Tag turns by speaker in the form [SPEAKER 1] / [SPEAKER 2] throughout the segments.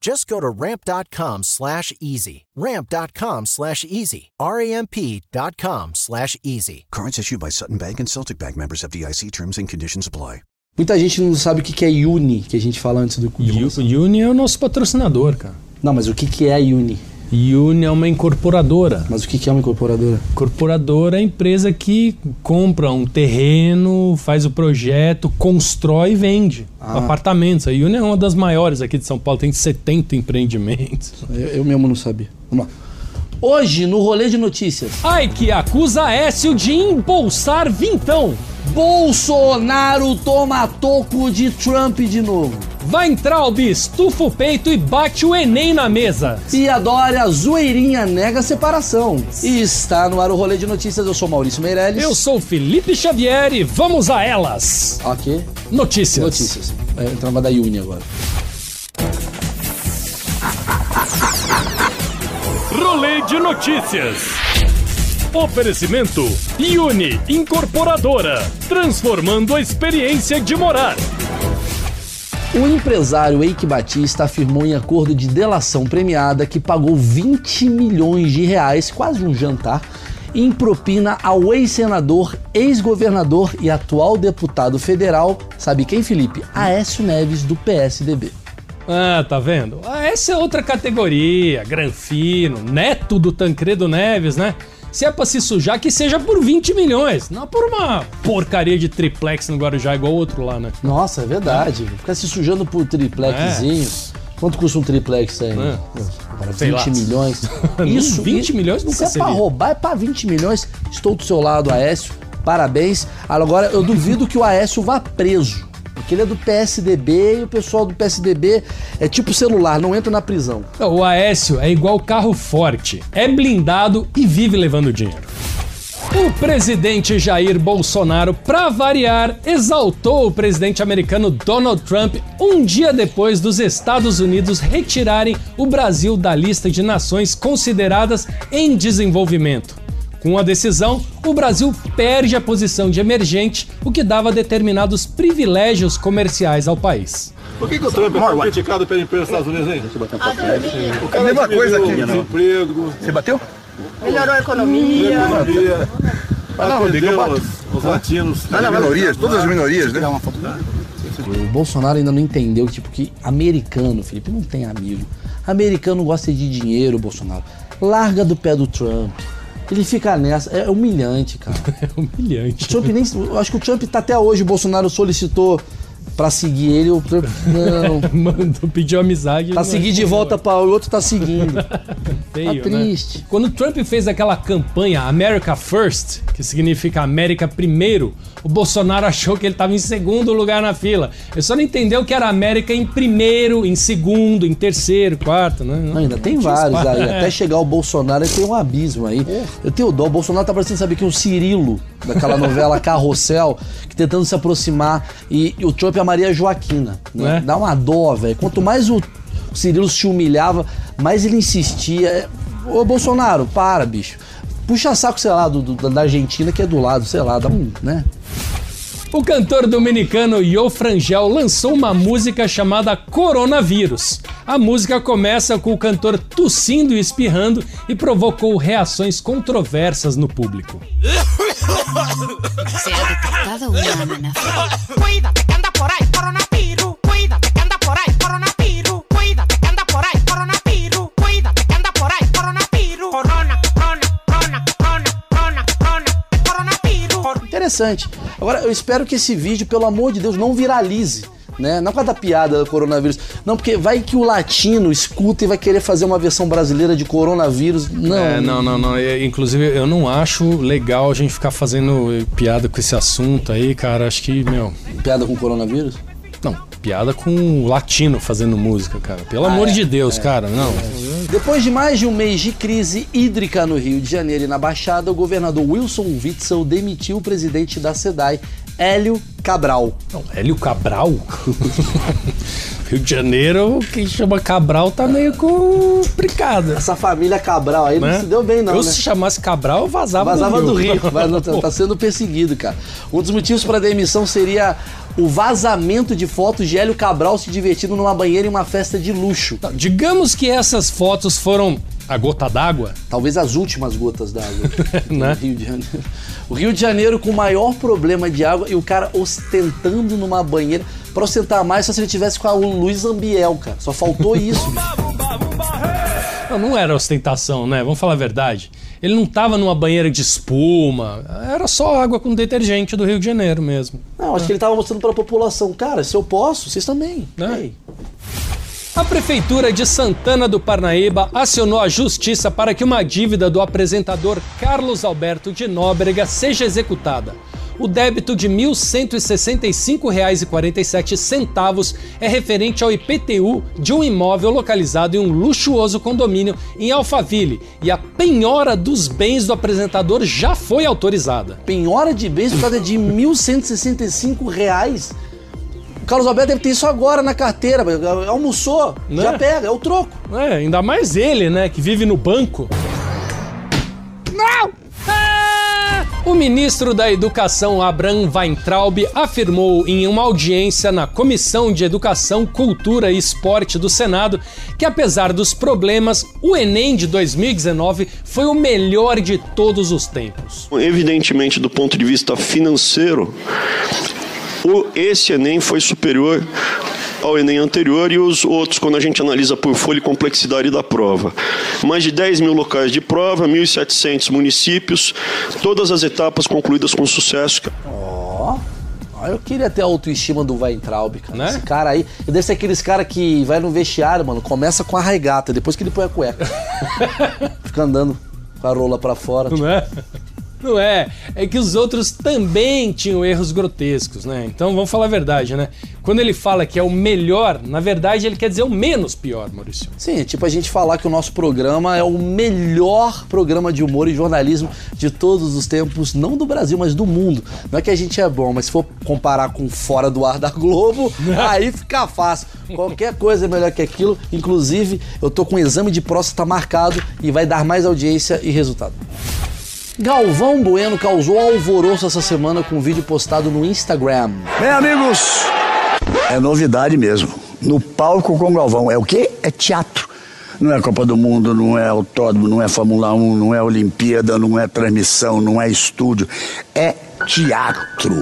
[SPEAKER 1] Just go to ramp.com slash easy. Ramp.com slash easy. R-A-M-P.com slash easy.
[SPEAKER 2] Cards issued by Sutton Bank and Celtic Bank members FDIC terms and conditions apply.
[SPEAKER 3] Muita gente não sabe o que que é Uni, que a gente fala antes do de começar.
[SPEAKER 4] U- Uni é o nosso patrocinador, cara.
[SPEAKER 3] Não, mas o que que é a Uni?
[SPEAKER 4] Uni é uma incorporadora.
[SPEAKER 3] Mas o que é uma incorporadora?
[SPEAKER 4] Incorporadora é a empresa que compra um terreno, faz o projeto, constrói e vende
[SPEAKER 3] Ah.
[SPEAKER 4] apartamentos. A Uni é uma das maiores aqui de São Paulo, tem 70 empreendimentos.
[SPEAKER 3] Eu, eu mesmo não sabia. Vamos lá. Hoje, no rolê de notícias,
[SPEAKER 4] Ai, que acusa Aécio de embolsar vintão.
[SPEAKER 3] Bolsonaro toma toco de Trump de novo.
[SPEAKER 4] Vai entrar o estufa o peito e bate o Enem na mesa.
[SPEAKER 3] Pia Dória, zoeirinha, nega separação. E está no ar o rolê de notícias. Eu sou Maurício Meirelles.
[SPEAKER 4] Eu sou Felipe Xavier e vamos a elas.
[SPEAKER 3] Ok.
[SPEAKER 4] Notícias.
[SPEAKER 3] Notícias. É, entrava da Uni agora.
[SPEAKER 4] Rolê de notícias. Oferecimento Uni Incorporadora, transformando a experiência de morar.
[SPEAKER 3] O empresário Eike Batista afirmou em acordo de delação premiada que pagou 20 milhões de reais, quase um jantar, em propina ao ex-senador, ex-governador e atual deputado federal, sabe quem, Felipe? Aécio Neves, do PSDB.
[SPEAKER 4] Ah, tá vendo? Ah, essa é outra categoria. Granfino, neto do Tancredo Neves, né? Se é pra se sujar, que seja por 20 milhões, não por uma porcaria de triplex no Guarujá igual o outro lá, né?
[SPEAKER 3] Nossa, é verdade. Ficar se sujando por triplexzinho. Quanto custa um triplex aí?
[SPEAKER 4] É. Sei
[SPEAKER 3] 20
[SPEAKER 4] lá.
[SPEAKER 3] milhões.
[SPEAKER 4] Não, 20 milhões nunca
[SPEAKER 3] Se é pra
[SPEAKER 4] seria.
[SPEAKER 3] roubar, é pra 20 milhões. Estou do seu lado, Aécio. Parabéns. Agora, eu duvido que o Aécio vá preso. Ele é do PSDB e o pessoal do PSDB é tipo celular, não entra na prisão.
[SPEAKER 4] O Aécio é igual carro forte, é blindado e vive levando dinheiro. O presidente Jair Bolsonaro, pra variar, exaltou o presidente americano Donald Trump um dia depois dos Estados Unidos retirarem o Brasil da lista de nações consideradas em desenvolvimento. Com a decisão, o Brasil perde a posição de emergente, o que dava determinados privilégios comerciais ao país.
[SPEAKER 5] Por que, que o Trump é tão criticado pela imprensa dos Estados Unidos, hein? O cara
[SPEAKER 6] A mesma coisa aqui, não.
[SPEAKER 5] desemprego,
[SPEAKER 6] Você bateu?
[SPEAKER 7] Melhorou a economia.
[SPEAKER 5] economia,
[SPEAKER 6] Ah, não, Rodrigo, eu bato.
[SPEAKER 5] os, os latinos.
[SPEAKER 6] As minorias, todas as minorias, né?
[SPEAKER 3] O Bolsonaro ainda não entendeu tipo, que americano, Felipe, não tem amigo. Americano gosta de dinheiro, Bolsonaro. Larga do pé do Trump. Ele fica nessa. É humilhante, cara.
[SPEAKER 4] É humilhante.
[SPEAKER 3] O Trump nem. Eu acho que o Trump tá até hoje. O Bolsonaro solicitou pra seguir ele. O Trump. Não.
[SPEAKER 4] Mandou pediu amizade.
[SPEAKER 3] Tá
[SPEAKER 4] não
[SPEAKER 3] seguindo de volta para o outro tá seguindo.
[SPEAKER 4] feio,
[SPEAKER 3] tá
[SPEAKER 4] né?
[SPEAKER 3] triste.
[SPEAKER 4] Quando o Trump fez aquela campanha America First, que significa América primeiro, o Bolsonaro achou que ele estava em segundo lugar na fila. Ele só não entendeu que era América em primeiro, em segundo, em terceiro, quarto, né?
[SPEAKER 3] Não, ainda tem vários aí.
[SPEAKER 4] É.
[SPEAKER 3] Até chegar o Bolsonaro, tem um abismo aí. Eu tenho dó. O Bolsonaro tá parecendo, sabe, que um Cirilo, daquela novela Carrossel, que tentando se aproximar. E, e o Trump é Maria Joaquina. Né?
[SPEAKER 4] Né?
[SPEAKER 3] Dá uma dó, velho. Quanto mais o Cirilo se humilhava, mais ele insistia. É, Ô, Bolsonaro, para, bicho. Puxa saco, sei lá, do, do- da Argentina, que é do lado, sei lá, dá um, né?
[SPEAKER 4] O cantor dominicano Yo Frangel lançou uma música chamada Coronavírus. A música começa com o cantor tossindo e espirrando e provocou reações controversas no público.
[SPEAKER 8] Amenaza.
[SPEAKER 7] Cuídate que anda por ahí, coronavirus. Cuídate que anda por ahí, coronavirus.
[SPEAKER 3] Interessante. Agora, eu espero que esse vídeo, pelo amor de Deus, não viralize. Né? Não por causa da piada do coronavírus. Não, porque vai que o latino escuta e vai querer fazer uma versão brasileira de coronavírus. Não.
[SPEAKER 4] É, não, não, não. É, Inclusive, eu não acho legal a gente ficar fazendo piada com esse assunto aí, cara. Acho que, meu.
[SPEAKER 3] Piada com coronavírus?
[SPEAKER 4] Não, piada com o latino fazendo música, cara. Pelo amor
[SPEAKER 3] é,
[SPEAKER 4] de Deus, cara. Não.
[SPEAKER 3] Depois de mais de um mês de crise hídrica no Rio de Janeiro e na Baixada, o governador Wilson Witzel demitiu o presidente da SEDAI, Hélio Cabral.
[SPEAKER 4] Não, Hélio Cabral? Rio de Janeiro, quem chama Cabral tá meio complicado.
[SPEAKER 3] Essa família Cabral aí
[SPEAKER 4] né?
[SPEAKER 3] não se deu bem, não.
[SPEAKER 4] Eu,
[SPEAKER 3] né?
[SPEAKER 4] se chamasse Cabral, eu vazava,
[SPEAKER 3] Vazava do
[SPEAKER 4] Rio.
[SPEAKER 3] Rio, mas não, tá, tá sendo perseguido, cara. Um dos motivos para a demissão seria o vazamento de fotos de Hélio Cabral se divertindo numa banheira em uma festa de luxo.
[SPEAKER 4] Não, digamos que essas fotos foram a gota d'água.
[SPEAKER 3] Talvez as últimas gotas d'água
[SPEAKER 4] Né?
[SPEAKER 3] no Rio de Janeiro. O Rio de Janeiro com o maior problema de água e o cara ostentando numa banheira. Pra ostentar mais só se ele tivesse com a Luiz Ambiel, cara. Só faltou isso.
[SPEAKER 4] Não, não era ostentação, né? Vamos falar a verdade. Ele não tava numa banheira de espuma. Era só água com detergente do Rio de Janeiro mesmo.
[SPEAKER 3] Não, acho que ele tava mostrando pra população. Cara, se eu posso, vocês também.
[SPEAKER 4] Né? A Prefeitura de Santana do Parnaíba acionou a justiça para que uma dívida do apresentador Carlos Alberto de Nóbrega seja executada. O débito de R$ 1.165,47 é referente ao IPTU de um imóvel localizado em um luxuoso condomínio em Alphaville e a penhora dos bens do apresentador já foi autorizada.
[SPEAKER 3] Penhora de bens por causa de 1.165 reais. O Carlos Alberto deve ter isso agora na carteira. Almoçou,
[SPEAKER 4] Né?
[SPEAKER 3] já pega, é o troco.
[SPEAKER 4] É, ainda mais ele, né, que vive no banco. Não! O ministro da Educação, Abraham Weintraub, afirmou em uma audiência na Comissão de Educação, Cultura e Esporte do Senado que, apesar dos problemas, o Enem de 2019 foi o melhor de todos os tempos.
[SPEAKER 9] Evidentemente, do ponto de vista financeiro, esse Enem foi superior ao Enem anterior e os outros, quando a gente analisa por folha e complexidade da prova. Mais de 10 mil locais de prova, 1.700 municípios, todas as etapas concluídas com sucesso.
[SPEAKER 3] Ó, ó, eu queria ter a autoestima do Weintraub, cara.
[SPEAKER 4] Né?
[SPEAKER 3] Esse cara aí, deve ser aqueles cara que vai no vestiário, mano, começa com a regata, depois que ele põe a cueca. Fica andando com a rola pra fora. tipo,
[SPEAKER 4] Não é? Não é. É que os outros também tinham erros grotescos, né? Então vamos falar a verdade, né? Quando ele fala que é o melhor, na verdade ele quer dizer o menos pior, Maurício.
[SPEAKER 3] Sim, é tipo a gente falar que o nosso programa é o melhor programa de humor e jornalismo de todos os tempos, não do Brasil, mas do mundo. Não é que a gente é bom, mas se for comparar com fora do ar da Globo, aí fica fácil. Qualquer coisa é melhor que aquilo. Inclusive, eu tô com um exame de próstata marcado e vai dar mais audiência e resultado. Galvão Bueno causou alvoroço essa semana com um vídeo postado no Instagram.
[SPEAKER 6] Bem, amigos, é novidade mesmo. No palco com Galvão. É o quê? É teatro. Não é Copa do Mundo, não é autódromo, não é Fórmula 1, não é Olimpíada, não é transmissão, não é estúdio. É teatro.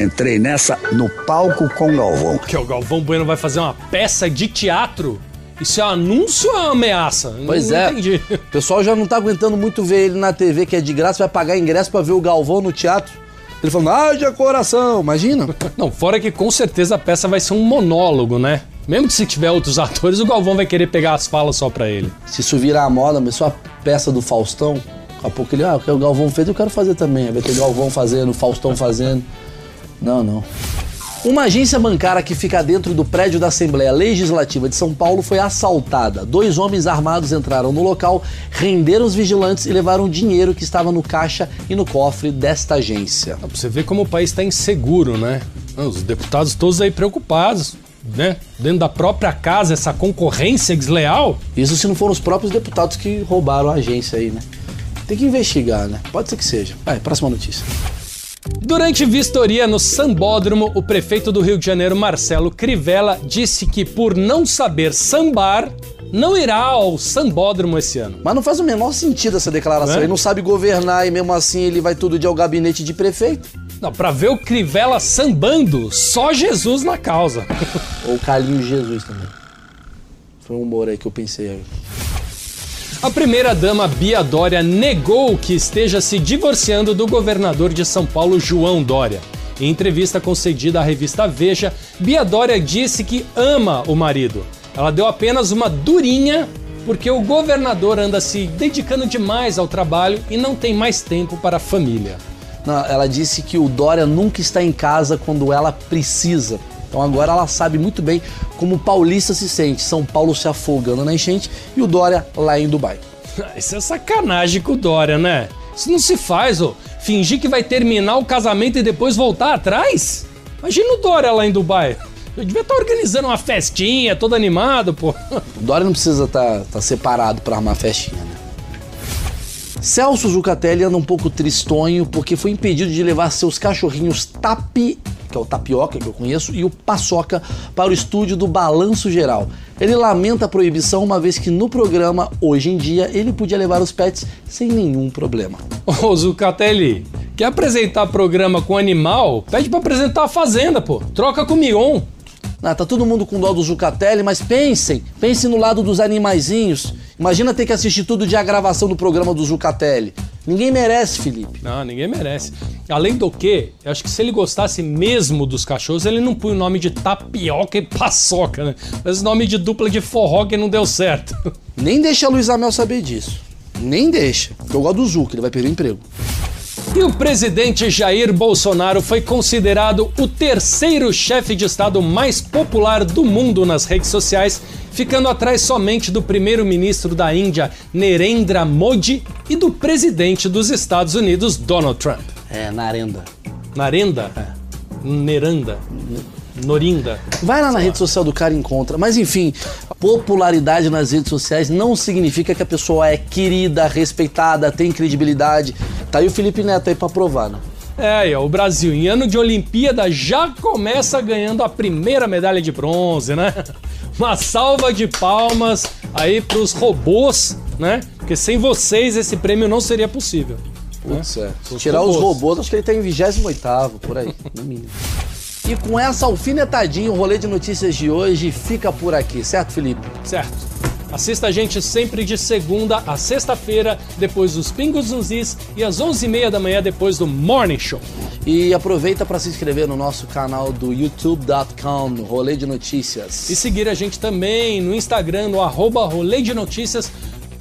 [SPEAKER 6] Entrei nessa no palco com Galvão.
[SPEAKER 4] Que o Galvão Bueno vai fazer uma peça de teatro? Isso é um anúncio ou é uma ameaça?
[SPEAKER 3] Pois
[SPEAKER 4] não
[SPEAKER 3] é.
[SPEAKER 4] entendi.
[SPEAKER 3] O pessoal já não tá aguentando muito ver ele na TV, que é de graça, vai pagar ingresso pra ver o Galvão no teatro. Ele falando, haja coração, imagina.
[SPEAKER 4] Não, fora que com certeza a peça vai ser um monólogo, né? Mesmo que se tiver outros atores, o Galvão vai querer pegar as falas só pra ele.
[SPEAKER 3] Se isso virar a moda, mas só a peça do Faustão, daqui a pouco ele, ah, o que o Galvão fez, eu quero fazer também. Vai ter Galvão fazendo, Faustão fazendo. Não, não. Uma agência bancária que fica dentro do prédio da Assembleia Legislativa de São Paulo foi assaltada. Dois homens armados entraram no local, renderam os vigilantes e levaram dinheiro que estava no caixa e no cofre desta agência.
[SPEAKER 4] Pra você ver como o país tá inseguro, né? Os deputados todos aí preocupados, né? Dentro da própria casa, essa concorrência desleal.
[SPEAKER 3] Isso se não foram os próprios deputados que roubaram a agência aí, né? Tem que investigar, né? Pode ser que seja. Vai, próxima notícia.
[SPEAKER 4] Durante vistoria no Sambódromo, o prefeito do Rio de Janeiro, Marcelo Crivella, disse que por não saber sambar, não irá ao Sambódromo esse ano.
[SPEAKER 3] Mas não faz o menor sentido essa declaração. Ele não sabe governar e mesmo assim ele vai todo dia ao gabinete de prefeito.
[SPEAKER 4] Não, pra ver o Crivella sambando, só Jesus na causa.
[SPEAKER 3] Ou Carlinhos Jesus também. Foi um humor aí que eu pensei aí.
[SPEAKER 4] A primeira-dama Bia Dória negou que esteja se divorciando do governador de São Paulo, João Dória. Em entrevista concedida à revista Veja, Bia Dória disse que ama o marido. Ela deu apenas uma durinha porque o governador anda se dedicando demais ao trabalho e não tem mais tempo para a família.
[SPEAKER 3] Não, ela disse que o Dória nunca está em casa quando ela precisa. Então agora ela sabe muito bem como o paulista se sente. São Paulo se afogando na enchente e o Dória lá em Dubai.
[SPEAKER 4] Isso é sacanagem com o Dória, né? Isso não se faz, ô. Fingir que vai terminar o casamento e depois voltar atrás? Imagina o Dória lá em Dubai. Eu devia estar organizando uma festinha, todo animado, pô.
[SPEAKER 3] O Dória não precisa estar tá, separado para armar festinha, né? Celso Zucatelli anda um pouco tristonho porque foi impedido de levar seus cachorrinhos Tapi, que é o Tapioca que eu conheço, e o Paçoca para o estúdio do Balanço Geral. Ele lamenta a proibição, uma vez que no programa, hoje em dia, ele podia levar os pets sem nenhum problema.
[SPEAKER 4] Ô Zucatelli, quer apresentar programa com animal? Pede para apresentar a Fazenda, pô. Troca com o Mion.
[SPEAKER 3] Ah, tá todo mundo com dó do Zucatelli, mas pensem, pensem no lado dos animaizinhos. Imagina ter que assistir tudo de a gravação do programa do Zucatelli. Ninguém merece, Felipe.
[SPEAKER 4] Não, ninguém merece. Além do que, eu acho que se ele gostasse mesmo dos cachorros, ele não põe o nome de tapioca e paçoca, né? Mas nome de dupla de forró que não deu certo.
[SPEAKER 3] Nem deixa a Luiz Amel saber disso. Nem deixa. Porque eu gosto do Zuc, ele vai perder o emprego.
[SPEAKER 4] E o presidente Jair Bolsonaro foi considerado o terceiro chefe de Estado mais popular do mundo nas redes sociais, ficando atrás somente do primeiro-ministro da Índia, Narendra Modi, e do presidente dos Estados Unidos, Donald Trump.
[SPEAKER 3] É, Narenda.
[SPEAKER 4] Narenda? É. Neranda? Norinda.
[SPEAKER 3] Vai lá na rede social do cara e encontra. Mas enfim, popularidade nas redes sociais não significa que a pessoa é querida, respeitada, tem credibilidade. Tá aí o Felipe Neto aí pra provar, né?
[SPEAKER 4] É, o Brasil, em ano de Olimpíada, já começa ganhando a primeira medalha de bronze, né? Uma salva de palmas aí pros robôs, né? Porque sem vocês esse prêmio não seria possível.
[SPEAKER 3] Putz, é. Se tirar robôs. os robôs, acho que ele tá em 28 por aí, no mínimo. E com essa alfinetadinha, o rolê de notícias de hoje fica por aqui, certo, Felipe?
[SPEAKER 4] Certo. Assista a gente sempre de segunda a sexta-feira, depois dos Pingos nos Is e às 11h30 da manhã, depois do Morning Show.
[SPEAKER 3] E aproveita para se inscrever no nosso canal do youtube.com, Rolê de Notícias.
[SPEAKER 4] E seguir a gente também no Instagram, no arroba Rolê de Notícias,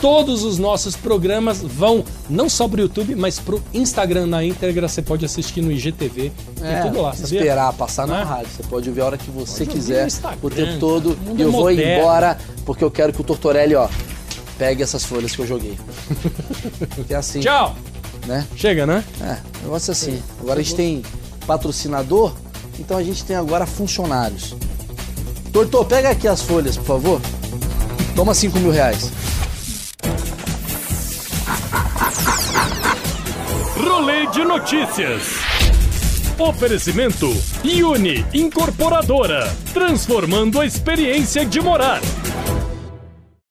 [SPEAKER 4] todos os nossos programas vão não só pro YouTube, mas pro Instagram na íntegra. Você pode assistir no IGTV. Tem
[SPEAKER 3] é,
[SPEAKER 4] tudo lá, sabia?
[SPEAKER 3] esperar passar na é? rádio. Você pode ouvir a hora que você
[SPEAKER 4] Pode
[SPEAKER 3] quiser, o tempo todo.
[SPEAKER 4] O
[SPEAKER 3] E eu
[SPEAKER 4] é
[SPEAKER 3] vou
[SPEAKER 4] moderno.
[SPEAKER 3] embora porque eu quero que o Tortorelli, ó, pegue essas folhas que eu joguei. Que é assim.
[SPEAKER 4] Tchau!
[SPEAKER 3] Né?
[SPEAKER 4] Chega, né?
[SPEAKER 3] É, negócio assim. Agora a gente tem patrocinador, então a gente tem agora funcionários. Tortor, pega aqui as folhas, por favor. Toma 5 mil reais.
[SPEAKER 10] De notícias. Oferecimento Uni Incorporadora, transformando a experiência de morar.